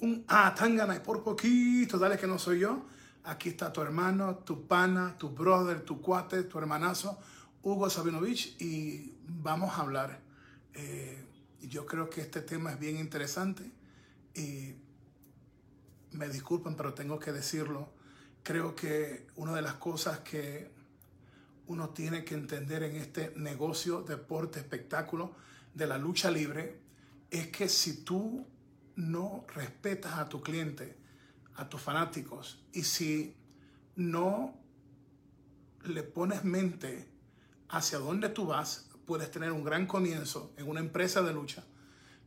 un ah, tan y por poquito, dale que no soy yo. Aquí está tu hermano, tu pana, tu brother, tu cuate, tu hermanazo, Hugo Sabinovich, y vamos a hablar. Eh, yo creo que este tema es bien interesante y me disculpen, pero tengo que decirlo. Creo que una de las cosas que uno tiene que entender en este negocio, deporte, espectáculo de la lucha libre, es que si tú no respetas a tu cliente, a tus fanáticos, y si no le pones mente hacia dónde tú vas, puedes tener un gran comienzo en una empresa de lucha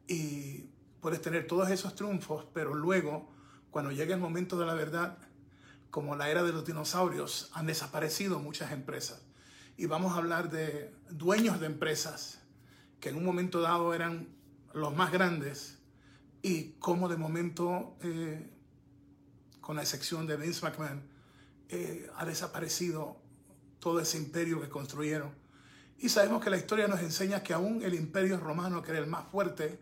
y puedes tener todos esos triunfos, pero luego, cuando llegue el momento de la verdad, como la era de los dinosaurios, han desaparecido muchas empresas. Y vamos a hablar de dueños de empresas que en un momento dado eran los más grandes y cómo de momento, eh, con la excepción de Vince McMahon, eh, ha desaparecido todo ese imperio que construyeron. Y sabemos que la historia nos enseña que aún el imperio romano, que era el más fuerte,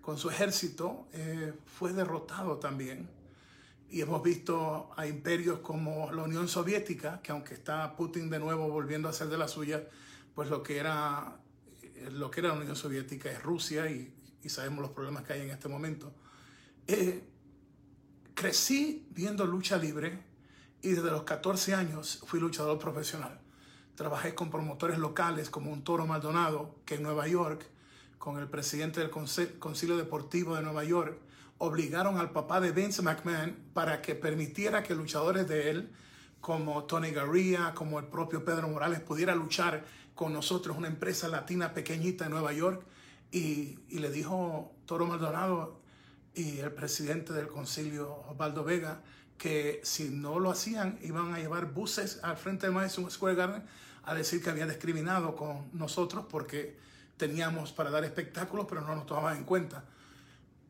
con su ejército, eh, fue derrotado también. Y hemos visto a imperios como la Unión Soviética, que aunque está Putin de nuevo volviendo a hacer de la suya, pues lo que era, lo que era la Unión Soviética es Rusia y, sabemos los problemas que hay en este momento. Eh, crecí viendo lucha libre y desde los 14 años fui luchador profesional. Trabajé con promotores locales como un Toro Maldonado, que en Nueva York con el presidente del Concilio Deportivo de Nueva York, obligaron al papá de Vince McMahon para que permitiera que luchadores de él, como Tony Garria, como el propio Pedro Morales, pudiera luchar con nosotros, una empresa latina pequeñita en Nueva York. Y, le dijo Toro Maldonado y el presidente del concilio, Osvaldo Vega, que si no lo hacían, iban a llevar buses al frente de Madison Square Garden a decir que había discriminado con nosotros porque teníamos para dar espectáculos, pero no nos tomaban en cuenta.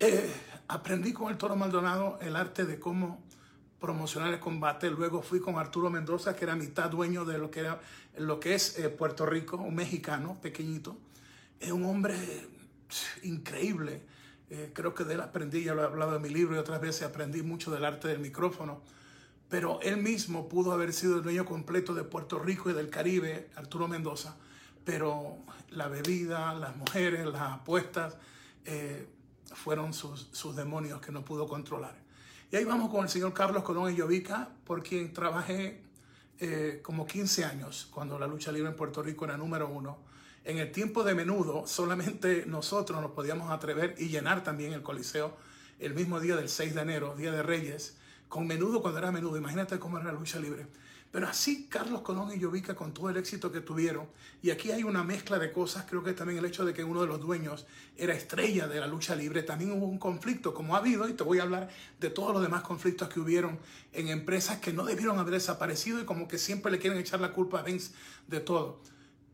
Eh, aprendí con el Toro Maldonado el arte de cómo promocionar el combate. Luego fui con Arturo Mendoza, que era mitad dueño de lo que, era, lo que es eh, Puerto Rico, un mexicano pequeñito. Es un hombre increíble. Eh, creo que de él aprendí, ya lo he hablado en mi libro y otras veces aprendí mucho del arte del micrófono. Pero él mismo pudo haber sido el dueño completo de Puerto Rico y del Caribe, Arturo Mendoza pero la bebida, las mujeres, las apuestas, eh, fueron sus, demonios que no pudo controlar. Y ahí vamos con el señor Carlos Colón y Llovica, por quien trabajé eh, como 15 años, cuando la lucha libre en Puerto Rico era número uno. En el tiempo de menudo, solamente nosotros nos podíamos atrever y llenar también el Coliseo el mismo día del 6 de enero, Día de Reyes, con menudo cuando era menudo. Imagínate cómo era la lucha libre. Pero así Carlos Colón y Llovica con todo el éxito que tuvieron, y aquí hay una mezcla de cosas, creo que también el hecho de que uno de los dueños era estrella de la lucha libre, también hubo un conflicto, como ha habido, y te voy a hablar de todos los demás conflictos que hubieron en empresas que no debieron haber desaparecido y como que siempre le quieren echar la culpa a Vince de todo.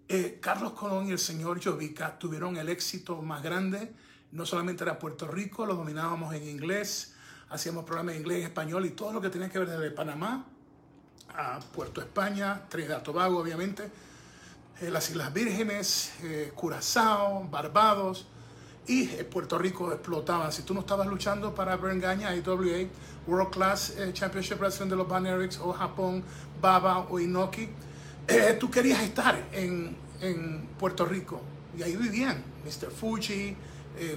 Eh, Carlos Colón y el señor Llovica tuvieron el éxito más grande, no solamente era Puerto Rico, lo dominábamos en inglés, hacíamos programas en inglés y español y todo lo que tenía que ver desde Panamá a Puerto España, Trinidad Tobago, obviamente, eh, las Islas Vírgenes, eh, Curazao, Barbados y eh, Puerto Rico explotaban. Si tú no estabas luchando para Brengaña, IWA, World Class Championship Wrestling de los Banerics o Japón, Baba o Inoki, tú querías estar en, en, Puerto Rico y ahí vivían Mr. Fuji,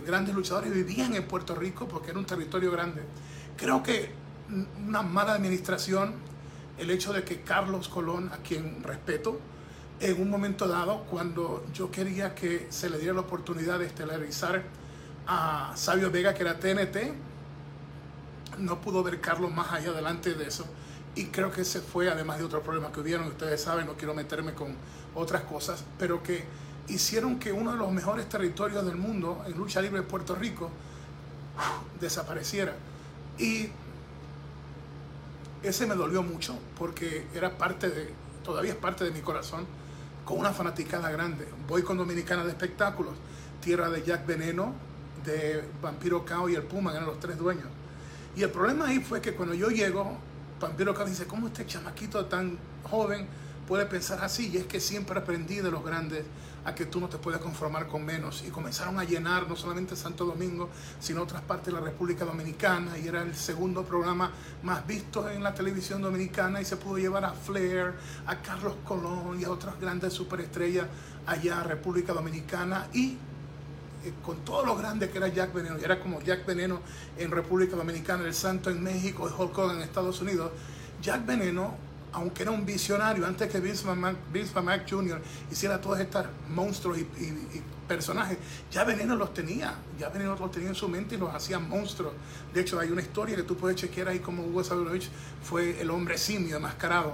grandes luchadores vivían en Puerto Rico porque era un territorio grande. Creo que una mala administración el hecho de que Carlos Colón, a quien respeto, en un momento dado, cuando yo quería que se le diera la oportunidad de estelarizar a Sabio Vega, que era TNT, no pudo ver Carlos más allá adelante de eso. Y creo que ese fue, además de otros problemas que hubieron, ustedes saben, no quiero meterme con otras cosas, pero que hicieron que uno de los mejores territorios del mundo en lucha libre de Puerto Rico desapareciera. Y ese me dolió mucho porque era parte de, todavía es parte de mi corazón, con una fanaticada grande. Voy con Dominicana de Espectáculos, tierra de Jack Veneno, de Vampiro Cao y el Puma, eran los tres dueños. Y el problema ahí fue que cuando yo llego, Vampiro Cao dice, ¿cómo este chamaquito tan joven puede pensar así y es que siempre aprendí de los grandes a que tú no te puedes conformar con menos. Y comenzaron a llenar no solamente Santo Domingo sino otras partes de la República Dominicana. Y era el segundo programa más visto en la televisión dominicana. Y se pudo llevar a Flair, a Carlos Colón y a otras grandes superestrellas allá a República Dominicana. Y con todo lo grande que era Jack Veneno, y era como Jack Veneno en República Dominicana, el Santo en México y Hulk Hogan en Estados Unidos, Jack Veneno, aunque era un visionario, antes que Vince McMahon, Jr. hiciera todos estos monstruos y, personajes, ya Veneno los tenía, ya Veneno los tenía en su mente y los hacía monstruos. De hecho, hay una historia que tú puedes chequear ahí como Hugo Sabinovich fue el hombre simio enmascarado.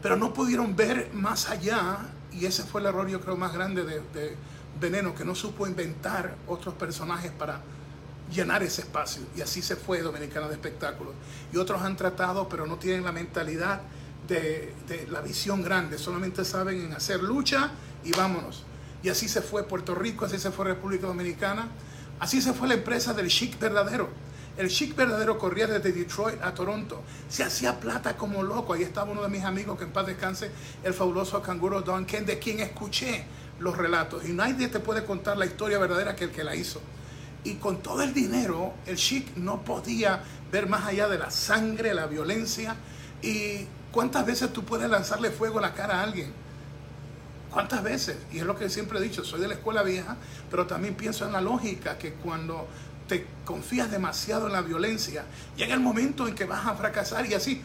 Pero no pudieron ver más allá y ese fue el error yo creo más grande de Veneno que no supo inventar otros personajes para llenar ese espacio. Y así se fue Dominicana de Espectáculos. Y otros han tratado, pero no tienen la mentalidad de, la visión grande. Solamente saben en hacer lucha y vámonos. Y así se fue Puerto Rico, así se fue República Dominicana. Así se fue la empresa del chic verdadero. El chic verdadero corría desde Detroit a Toronto. Se hacía plata como loco. Ahí estaba uno de mis amigos que en paz descanse, el fabuloso canguro Don Ken, de quien escuché los relatos. Y nadie te puede contar la historia verdadera que el que la hizo. Y con todo el dinero, el Chic no podía ver más allá de la sangre, la violencia. ¿Y cuántas veces tú puedes lanzarle fuego a la cara a alguien? ¿Cuántas veces? Y es lo que siempre he dicho, soy de la escuela vieja, pero también pienso en la lógica que cuando te confías demasiado en la violencia, llega el momento en que vas a fracasar y así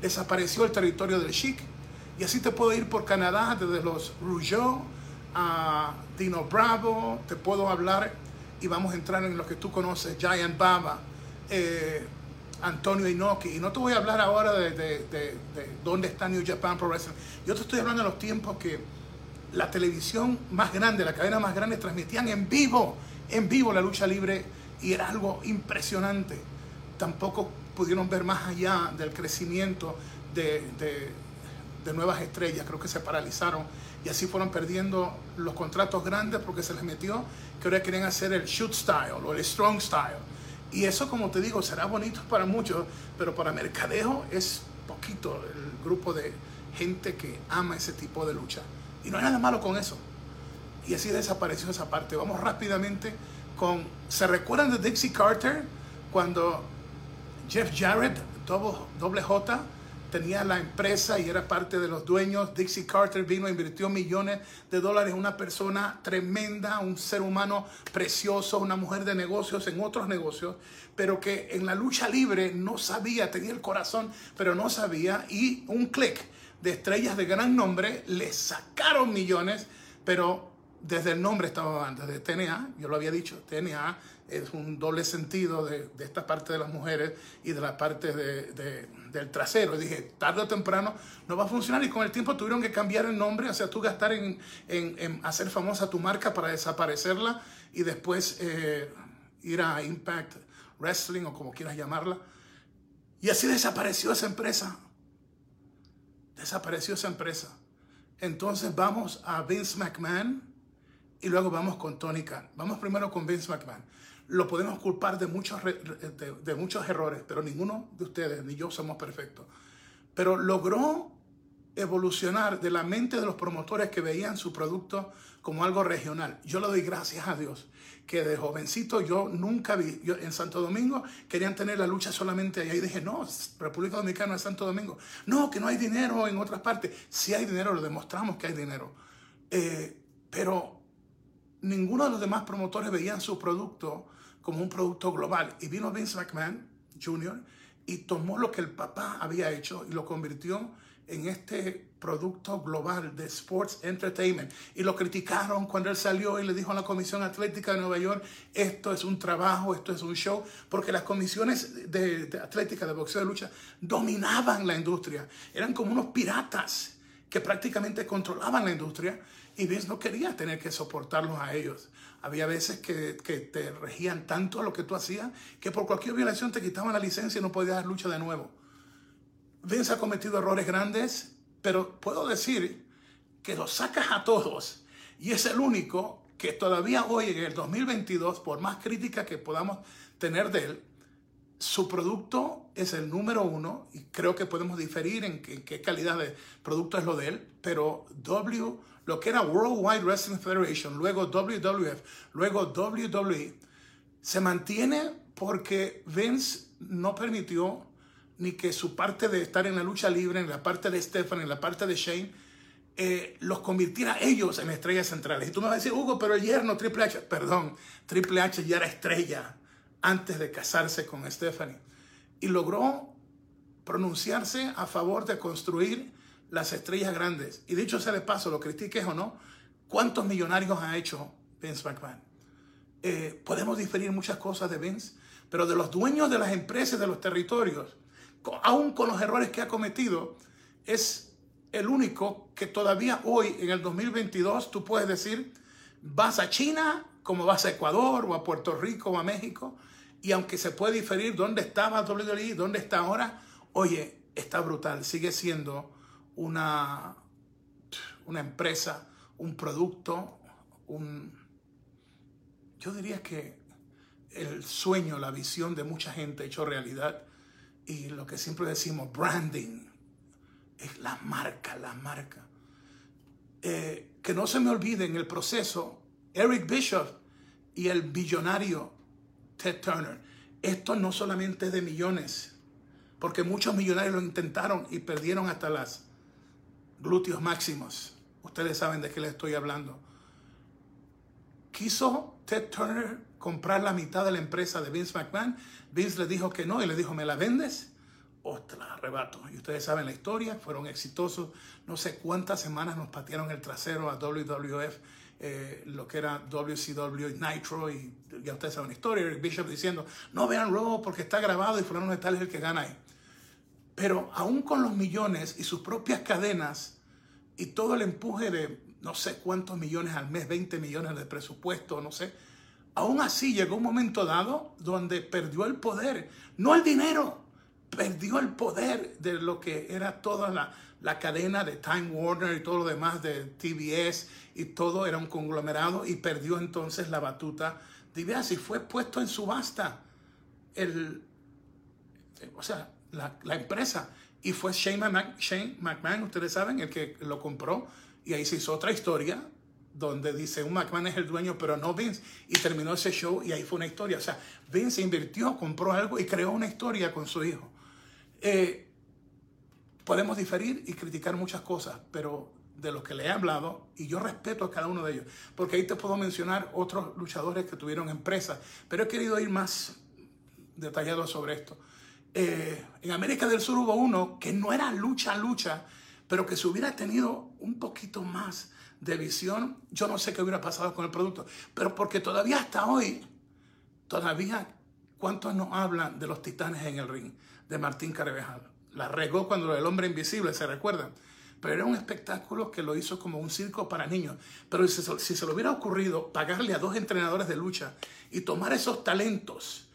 desapareció el territorio del Chic. Y así te puedo ir por Canadá desde los Rougeau a Dino Bravo, te puedo hablar y vamos a entrar en lo que tú conoces, Giant Baba, eh, Antonio Inoki. Y no te voy a hablar ahora de, dónde está New Japan Pro Wrestling. Yo te estoy hablando de los tiempos que la televisión más grande, la cadena más grande, transmitían en vivo, en vivo la lucha libre y era algo impresionante. Tampoco pudieron ver más allá del crecimiento de, de nuevas estrellas, creo que se paralizaron y así fueron perdiendo los contratos grandes porque se les metió que ahora quieren hacer el shoot style o el strong style. Y eso, como te digo, será bonito para muchos, pero para mercadejo es poquito el grupo de gente que ama ese tipo de lucha. Y no hay nada malo con eso. Y así desapareció esa parte. Vamos rápidamente con... ¿Se recuerdan de Dixie Carter? Cuando Jeff Jarrett, doble J, tenía la empresa y era parte de los dueños. Dixie Carter vino, invirtió millones de dólares, una persona tremenda, un ser humano precioso, una mujer de negocios en otros negocios, pero que en la lucha libre no sabía, tenía el corazón, pero no sabía, y un clic de estrellas de gran nombre le sacaron millones, pero desde el nombre estaba antes de TNA, yo lo había dicho, TNA es un doble sentido de, esta parte de las mujeres y de la parte del trasero. Y dije, tarde o temprano no va a funcionar y con el tiempo tuvieron que cambiar el nombre, o sea, tú gastar en, hacer famosa tu marca para desaparecerla y después eh, ir a Impact Wrestling o como quieras llamarla. Y así desapareció esa empresa. Desapareció esa empresa. Entonces vamos a Vince McMahon y luego vamos con Tony Khan. Vamos primero con Vince McMahon lo podemos culpar de muchos, de, muchos errores, pero ninguno de ustedes ni yo somos perfectos. Pero logró evolucionar de la mente de los promotores que veían su producto como algo regional. Yo le doy gracias a Dios que de jovencito yo nunca vi, yo, en Santo Domingo querían tener la lucha solamente allá y dije, no, República Dominicana es Santo Domingo. No, que no hay dinero en otras partes. Si hay dinero, lo demostramos que hay dinero. Eh, pero ninguno de los demás promotores veían su producto como un producto global. Y vino Vince McMahon Jr. y tomó lo que el papá había hecho y lo convirtió en este producto global de sports entertainment. Y lo criticaron cuando él salió y le dijo a la Comisión Atlética de Nueva York, esto es un trabajo, esto es un show, porque las comisiones de, de atlética, de boxeo, de lucha, dominaban la industria. Eran como unos piratas que prácticamente controlaban la industria y Vince no quería tener que soportarlos a ellos. Había veces que, te regían tanto a lo que tú hacías que por cualquier violación te quitaban la licencia y no podías dar lucha de nuevo. Vince ha cometido errores grandes, pero puedo decir que los sacas a todos y es el único que todavía hoy en el 2022, por más crítica que podamos tener de él, su producto es el número uno y creo que podemos diferir en qué, calidad de producto es lo de él, pero W, lo que era World Wide Wrestling Federation, luego WWF, luego WWE, se mantiene porque Vince no permitió ni que su parte de estar en la lucha libre, en la parte de Stephen, en la parte de Shane, eh, los convirtiera ellos en estrellas centrales. Y tú me vas a decir, Hugo, pero el yerno Triple H, perdón, Triple H ya era estrella antes de casarse con Stephanie. Y logró pronunciarse a favor de construir las estrellas grandes. Y dicho sea de paso, lo critiques o no, ¿cuántos millonarios ha hecho Vince McMahon? Eh, podemos diferir muchas cosas de Vince, pero de los dueños de las empresas, de los territorios, aún con los errores que ha cometido, es el único que todavía hoy, en el 2022, tú puedes decir, vas a China como vas a Ecuador o a Puerto Rico o a México y aunque se puede diferir dónde estaba WWE, dónde está ahora, oye, está brutal. Sigue siendo una, una empresa, un producto, un... Yo diría que el sueño, la visión de mucha gente hecho realidad. Y lo que siempre decimos, branding, es la marca, la marca. Eh, que no se me olvide en el proceso, Eric Bishop y el billonario Ted Turner. Esto no solamente es de millones, porque muchos millonarios lo intentaron y perdieron hasta las glúteos máximos. Ustedes saben de qué les estoy hablando. Quiso Ted Turner comprar la mitad de la empresa de Vince McMahon. Vince le dijo que no y le dijo, ¿me la vendes? Ostras, arrebato. Y ustedes saben la historia, fueron exitosos. No sé cuántas semanas nos patearon el trasero a WWF eh, lo que era WCW Nitro y ya ustedes saben la historia, Eric Bishop diciendo, no vean Raw porque está grabado y fulano de tal es el que gana ahí. Pero aún con los millones y sus propias cadenas y todo el empuje de no sé cuántos millones al mes, 20 millones de presupuesto, no sé, aún así llegó un momento dado donde perdió el poder, no el dinero, perdió el poder de lo que era toda la, la cadena de Time Warner y todo lo demás de TBS y todo era un conglomerado y perdió entonces la batuta de y fue puesto en subasta el, o sea, la, empresa y fue Shane, Shane McMahon, ustedes saben, el que lo compró y ahí se hizo otra historia donde dice un McMahon es el dueño, pero no Vince. Y terminó ese show y ahí fue una historia. O sea, Vince invirtió, compró algo y creó una historia con su hijo. Eh, Podemos diferir y criticar muchas cosas, pero de lo que le he hablado, y yo respeto a cada uno de ellos, porque ahí te puedo mencionar otros luchadores que tuvieron empresas, pero he querido ir más detallado sobre esto. Eh, en América del Sur hubo uno que no era lucha, lucha, pero que si hubiera tenido un poquito más de visión, yo no sé qué hubiera pasado con el producto, pero porque todavía hasta hoy, todavía, ¿cuántos nos hablan de los titanes en el ring? De Martín Carvajal la regó cuando el hombre invisible, ¿se recuerdan? Pero era un espectáculo que lo hizo como un circo para niños. Pero si, se le hubiera ocurrido pagarle a dos entrenadores de lucha y tomar esos talentos,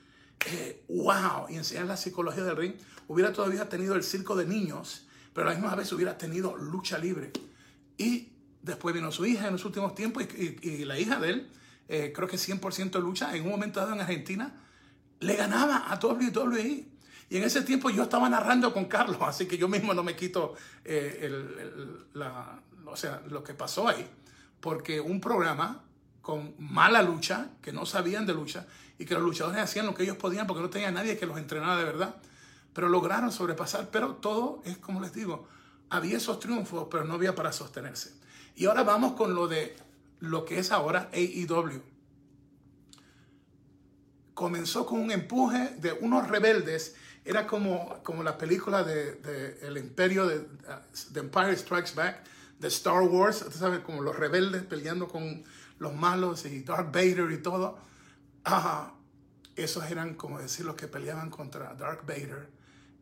eh, wow, y enseñar la psicología del ring, hubiera todavía tenido el circo de niños, pero a la misma vez hubiera tenido lucha libre. Y después vino su hija en los últimos tiempos y, la hija de él, eh, creo que 100% lucha, en un momento dado en Argentina, le ganaba a WWE. Y en ese tiempo yo estaba narrando con Carlos, así que yo mismo no me quito eh, la, o sea, lo que pasó ahí. Porque un programa con mala lucha, que no sabían de lucha, y que los luchadores hacían lo que ellos podían porque no tenía nadie que los entrenara de verdad. Pero lograron sobrepasar, pero todo es como les digo, había esos triunfos, pero no había para sostenerse. Y ahora vamos con lo de lo que es ahora AEW. Comenzó con un empuje de unos rebeldes era como, como la película de, El Imperio de The Empire Strikes Back, de Star Wars, ¿tú sabes? Como los rebeldes peleando con los malos y Darth Vader y todo. Ajá. Esos eran, como decir, los que peleaban contra Darth Vader.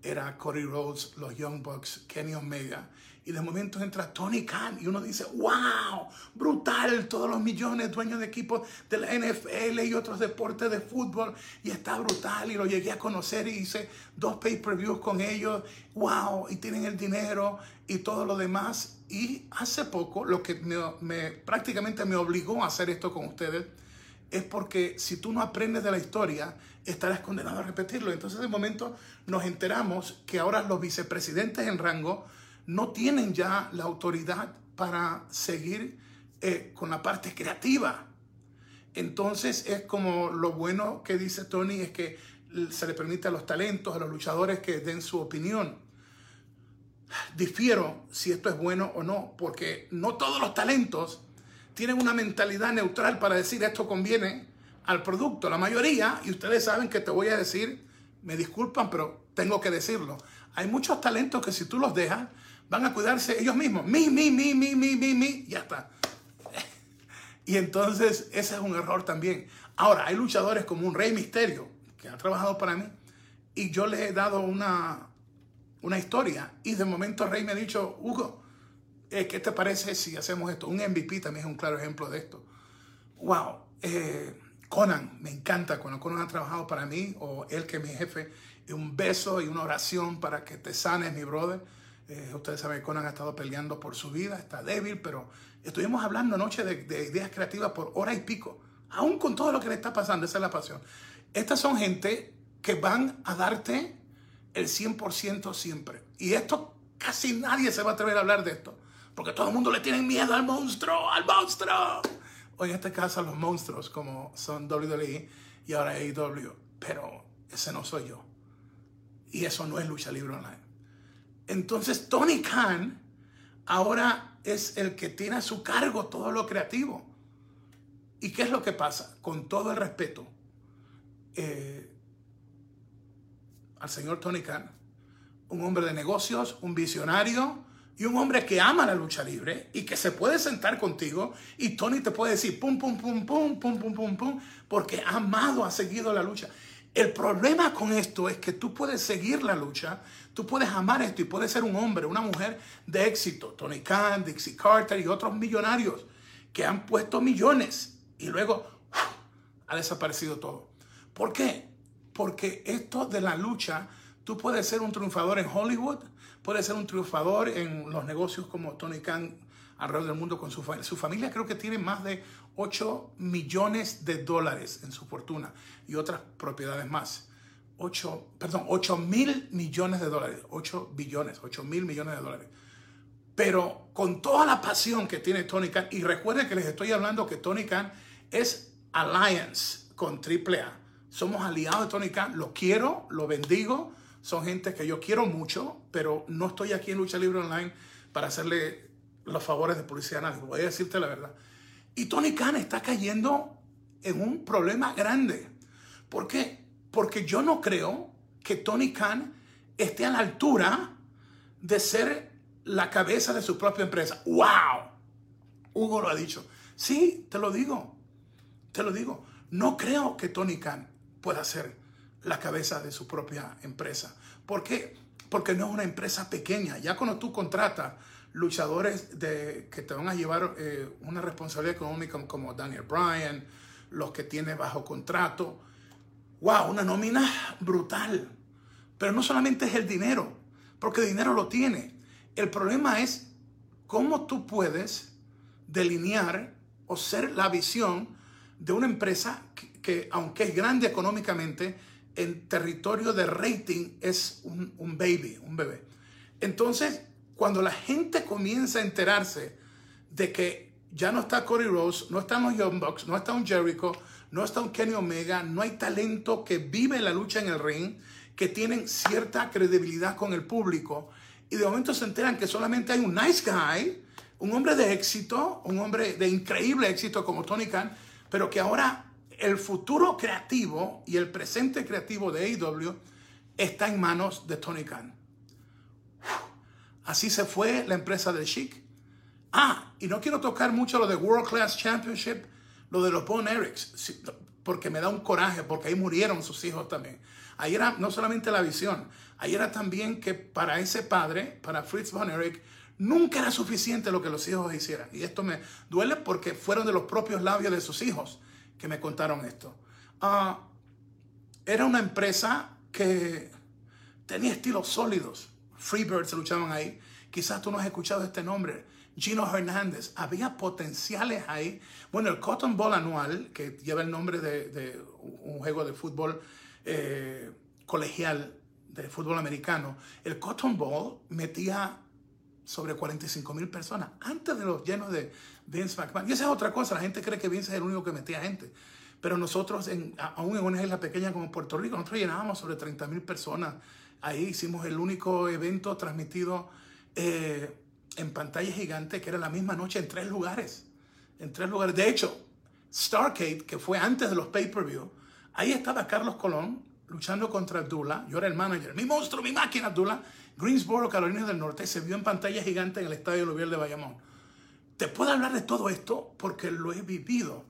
Era Cody Rhodes, los Young Bucks, Kenny Omega y de momento entra Tony Khan y uno dice, wow, brutal, todos los millones dueños de equipos de la NFL y otros deportes de fútbol y está brutal y lo llegué a conocer y hice dos pay-per-views con ellos, wow, y tienen el dinero y todo lo demás. Y hace poco, lo que me, prácticamente me obligó a hacer esto con ustedes, es porque si tú no aprendes de la historia, estarás condenado a repetirlo. Entonces, de momento nos enteramos que ahora los vicepresidentes en rango no tienen ya la autoridad para seguir eh, con la parte creativa. Entonces es como lo bueno que dice Tony es que se le permite a los talentos, a los luchadores que den su opinión. Difiero si esto es bueno o no, porque no todos los talentos tienen una mentalidad neutral para decir esto conviene al producto. La mayoría, y ustedes saben que te voy a decir, me disculpan, pero tengo que decirlo. Hay muchos talentos que si tú los dejas, van a cuidarse ellos mismos. Mi, mi, mi, mi, mi, mi, mi, ya está. Y entonces ese es un error también. Ahora, hay luchadores como un Rey Misterio, que ha trabajado para mí, y yo le he dado una, una historia, y de momento Rey me ha dicho, Hugo, eh, ¿qué te parece si hacemos esto? Un MVP también es un claro ejemplo de esto. Wow, eh, Conan, me encanta cuando Conan ha trabajado para mí, o él que es mi jefe, un beso y una oración para que te sanes, mi brother. Eh, ustedes saben que Conan ha estado peleando por su vida, está débil, pero estuvimos hablando anoche de, ideas creativas por hora y pico, aún con todo lo que le está pasando, esa es la pasión. Estas son gente que van a darte el 100% siempre. Y esto casi nadie se va a atrever a hablar de esto, porque todo el mundo le tiene miedo al monstruo, al monstruo. O en este caso los monstruos como son WWE y ahora AEW, pero ese no soy yo. Y eso no es lucha libre online. Entonces Tony Khan ahora es el que tiene a su cargo todo lo creativo. ¿Y qué es lo que pasa? Con todo el respeto eh, al señor Tony Khan, un hombre de negocios, un visionario y un hombre que ama la lucha libre y que se puede sentar contigo y Tony te puede decir pum, pum, pum, pum, pum, pum, pum, pum, porque ha amado, ha seguido la lucha. El problema con esto es que tú puedes seguir la lucha, tú puedes amar esto y puedes ser un hombre, una mujer de éxito. Tony Khan, Dixie Carter y otros millonarios que han puesto millones y luego ha desaparecido todo. ¿Por qué? Porque esto de la lucha, tú puedes ser un triunfador en Hollywood, puedes ser un triunfador en los negocios como Tony Khan alrededor del mundo con su familia. Su familia creo que tiene más de 8 millones de dólares en su fortuna y otras propiedades más. 8, perdón, 8 mil millones de dólares, 8 billones, 8 mil millones de dólares. Pero con toda la pasión que tiene Tony Khan, y recuerden que les estoy hablando que Tony Khan es alliance con AAA. Somos aliados de Tony Khan, lo quiero, lo bendigo, son gente que yo quiero mucho, pero no estoy aquí en Lucha Libre Online para hacerle los favores de policía a nadie, voy a decirte la verdad. Y Tony Khan está cayendo en un problema grande. ¿Por qué? Porque yo no creo que Tony Khan esté a la altura de ser la cabeza de su propia empresa. ¡Wow! Hugo lo ha dicho. Sí, te lo digo. Te lo digo. No creo que Tony Khan pueda ser la cabeza de su propia empresa. ¿Por qué? Porque no es una empresa pequeña. Ya cuando tú contratas luchadores que te van a llevar eh, una responsabilidad económica como Daniel Bryan, los que tiene bajo contrato. ¡Wow! Una nómina brutal. Pero no solamente es el dinero, porque el dinero lo tiene. El problema es cómo tú puedes delinear o ser la visión de una empresa que, aunque es grande económicamente, en territorio de rating es un, un baby, un bebé. Entonces, cuando la gente comienza a enterarse de que ya no está Cody Rose, no están los Young Bucks, no está un Jericho, no está un Kenny Omega, no hay talento que vive la lucha en el ring, que tienen cierta credibilidad con el público, y de momento se enteran que solamente hay un nice guy, un hombre de éxito, un hombre de increíble éxito como Tony Khan, pero que ahora el futuro creativo y el presente creativo de AEW está en manos de Tony Khan. Así se fue la empresa del Chic. Ah, y no quiero tocar mucho lo de World Class Championship, lo de los Bon Erics, porque me da un coraje, porque ahí murieron sus hijos también. Ahí era no solamente la visión, ahí era también que para ese padre, para Fritz Von Erich, nunca era suficiente lo que los hijos hicieran. Y esto me duele porque fueron de los propios labios de sus hijos que me contaron esto. Ah, era una empresa que tenía estilos sólidos Freebirds luchaban ahí. Quizás tú no has escuchado este nombre. Gino Hernández. Había potenciales ahí. Bueno, el Cotton Bowl anual, que lleva el nombre de, un juego de fútbol eh, colegial de fútbol americano, el Cotton Bowl metía sobre 45 mil personas antes de los llenos de Vince McMahon. Y esa es otra cosa, la gente cree que Vince es el único que metía gente. Pero nosotros, en, aún en una isla pequeña como Puerto Rico, nosotros llenábamos sobre 30 mil personas. Ahí hicimos el único evento transmitido eh, en pantalla gigante, que era la misma noche en tres lugares. En tres lugares. De hecho, Starcade, que fue antes de los pay-per-view, ahí estaba Carlos Colón luchando contra Abdullah. Yo era el manager. Mi monstruo, mi máquina, Abdullah. Greensboro, Carolina del Norte, se vio en pantalla gigante en el Estadio Luvier de Bayamón. Te puedo hablar de todo esto porque lo he vivido.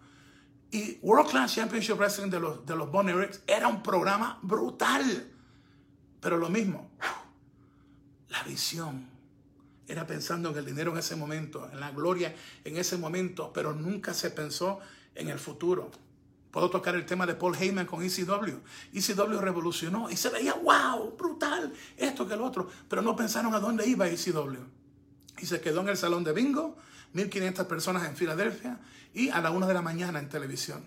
Y World Class Championship Wrestling de los, de los Bon era un programa brutal. Pero lo mismo, la visión. Era pensando en el dinero en ese momento, en la gloria en ese momento, pero nunca se pensó en el futuro. Puedo tocar el tema de Paul Heyman con ECW. ECW revolucionó y se veía, wow, brutal, esto que el otro. Pero no pensaron a dónde iba ECW. Y se quedó en el salón de bingo, 1500 personas en Filadelfia y a la una de la mañana en televisión.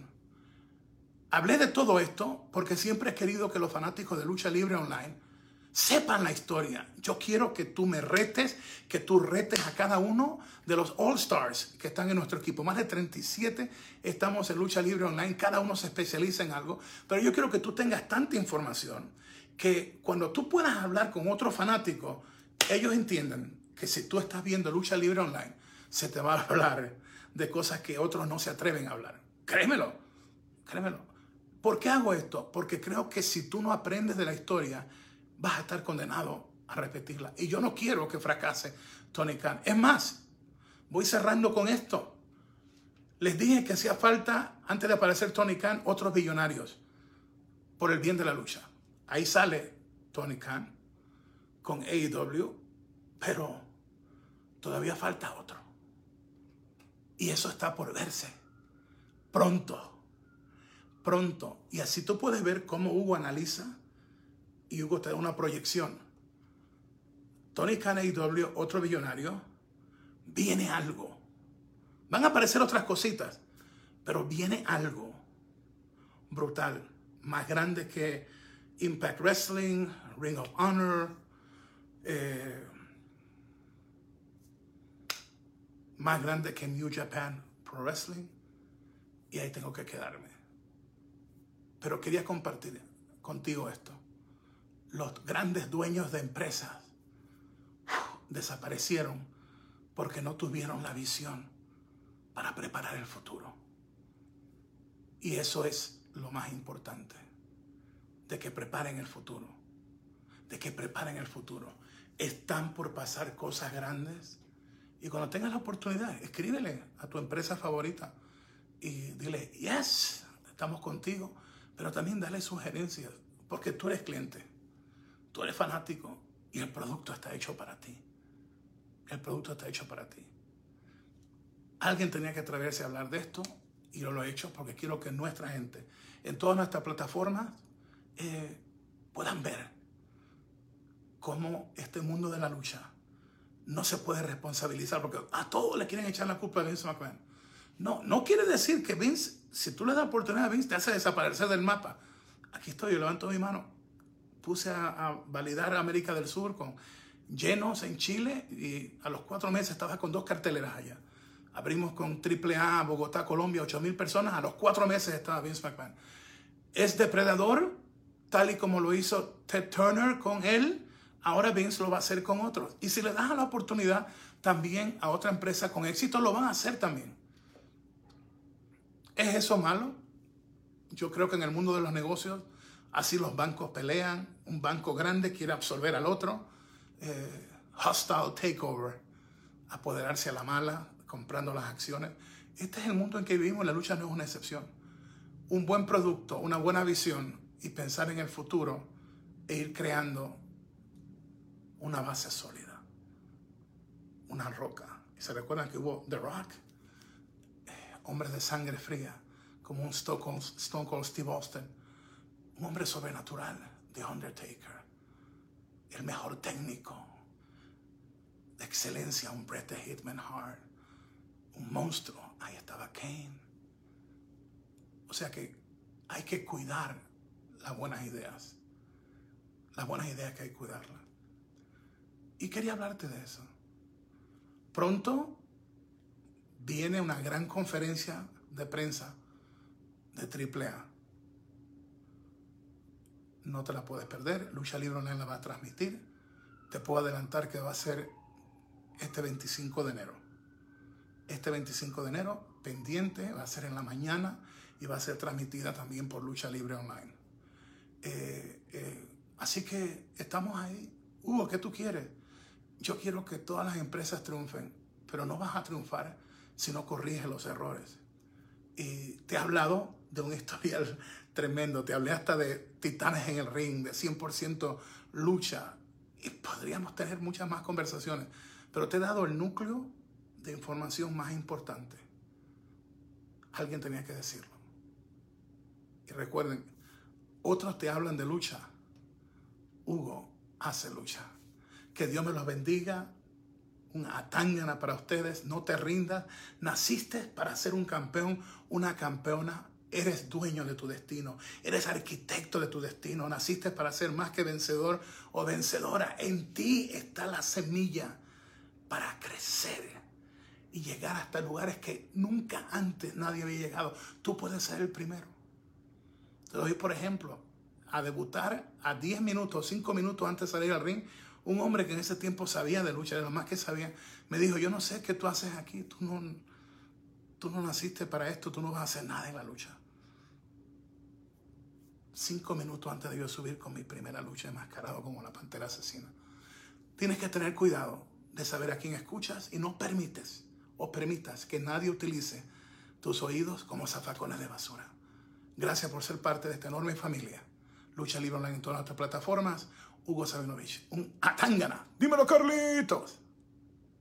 Hablé de todo esto porque siempre he querido que los fanáticos de lucha libre online sepan la historia. Yo quiero que tú me retes, que tú retes a cada uno de los All Stars que están en nuestro equipo. Más de 37 estamos en lucha libre online, cada uno se especializa en algo, pero yo quiero que tú tengas tanta información que cuando tú puedas hablar con otro fanático, ellos entiendan que si tú estás viendo lucha libre online, se te va a hablar de cosas que otros no se atreven a hablar. Créemelo, créemelo. ¿Por qué hago esto? Porque creo que si tú no aprendes de la historia, vas a estar condenado a repetirla. Y yo no quiero que fracase Tony Khan. Es más, voy cerrando con esto. Les dije que hacía falta, antes de aparecer Tony Khan, otros billonarios por el bien de la lucha. Ahí sale Tony Khan con AEW, pero todavía falta otro. Y eso está por verse. Pronto. Pronto. Y así tú puedes ver cómo Hugo analiza y Hugo te da una proyección. Tony Khan y W, otro billonario, viene algo. Van a aparecer otras cositas, pero viene algo brutal, más grande que Impact Wrestling, Ring of Honor, eh, más grande que New Japan Pro Wrestling, y ahí tengo que quedarme. Pero quería compartir contigo esto los grandes dueños de empresas desaparecieron porque no tuvieron la visión para preparar el futuro. Y eso es lo más importante, de que preparen el futuro, de que preparen el futuro. Están por pasar cosas grandes y cuando tengas la oportunidad, escríbele a tu empresa favorita y dile, yes, estamos contigo, pero también dale sugerencias, porque tú eres cliente. Tú eres fanático y el producto está hecho para ti. El producto está hecho para ti. Alguien tenía que atreverse a hablar de esto y yo lo he hecho porque quiero que nuestra gente en todas nuestras plataformas eh, puedan ver cómo este mundo de la lucha no se puede responsabilizar porque a todos le quieren echar la culpa a Vince McMahon. No, no quiere decir que Vince, si tú le das oportunidad a Vince, te hace desaparecer del mapa. Aquí estoy, yo levanto mi mano puse a, validar América del Sur con llenos en Chile y a los cuatro meses estaba con dos carteleras allá. Abrimos con AAA Bogotá, Colombia, 8 mil personas. A los cuatro meses estaba Vince McMahon. Es depredador, tal y como lo hizo Ted Turner con él. Ahora Vince lo va a hacer con otros. Y si le das la oportunidad también a otra empresa con éxito, lo van a hacer también. ¿Es eso malo? Yo creo que en el mundo de los negocios Así los bancos pelean, un banco grande quiere absorber al otro, eh, hostile takeover, apoderarse a la mala, comprando las acciones. Este es el mundo en que vivimos, la lucha no es una excepción. Un buen producto, una buena visión y pensar en el futuro e ir creando una base sólida, una roca. Y se recuerdan que hubo The Rock, eh, hombres de sangre fría, como un Stone Cold Steve Austin, un hombre sobrenatural, The Undertaker, el mejor técnico, de excelencia, un Bret the Hitman Hart, un monstruo. Ahí estaba Kane. O sea que hay que cuidar las buenas ideas. Las buenas ideas que hay que cuidarlas. Y quería hablarte de eso. Pronto viene una gran conferencia de prensa de AAA. No te la puedes perder. Lucha Libre Online la va a transmitir. Te puedo adelantar que va a ser este 25 de enero. Este 25 de enero, pendiente, va a ser en la mañana y va a ser transmitida también por Lucha Libre Online. Eh, eh, así que estamos ahí. Hugo, ¿qué tú quieres? Yo quiero que todas las empresas triunfen, pero no vas a triunfar si no corriges los errores. Y te he hablado de un historial tremendo, te hablé hasta de titanes en el ring, de 100% lucha, y podríamos tener muchas más conversaciones, pero te he dado el núcleo de información más importante. Alguien tenía que decirlo. Y recuerden, otros te hablan de lucha. Hugo hace lucha. Que Dios me los bendiga. Una atángana para ustedes. No te rindas. Naciste para ser un campeón, una campeona. Eres dueño de tu destino. Eres arquitecto de tu destino. Naciste para ser más que vencedor o vencedora. En ti está la semilla para crecer y llegar hasta lugares que nunca antes nadie había llegado. Tú puedes ser el primero. Te doy por ejemplo a debutar a 10 minutos, 5 minutos antes de salir al ring, un hombre que en ese tiempo sabía de lucha, de lo más que sabía, me dijo, yo no sé qué tú haces aquí, tú no, tú no naciste para esto, tú no vas a hacer nada en la lucha. Cinco minutos antes de yo subir con mi primera lucha enmascarado como la pantera asesina. Tienes que tener cuidado de saber a quién escuchas y no permites o permitas que nadie utilice tus oídos como zafacones de basura. Gracias por ser parte de esta enorme familia. Lucha Libre Online en todas nuestras plataformas. Hugo Sabinovich, un atángana. Dímelo, Carlitos.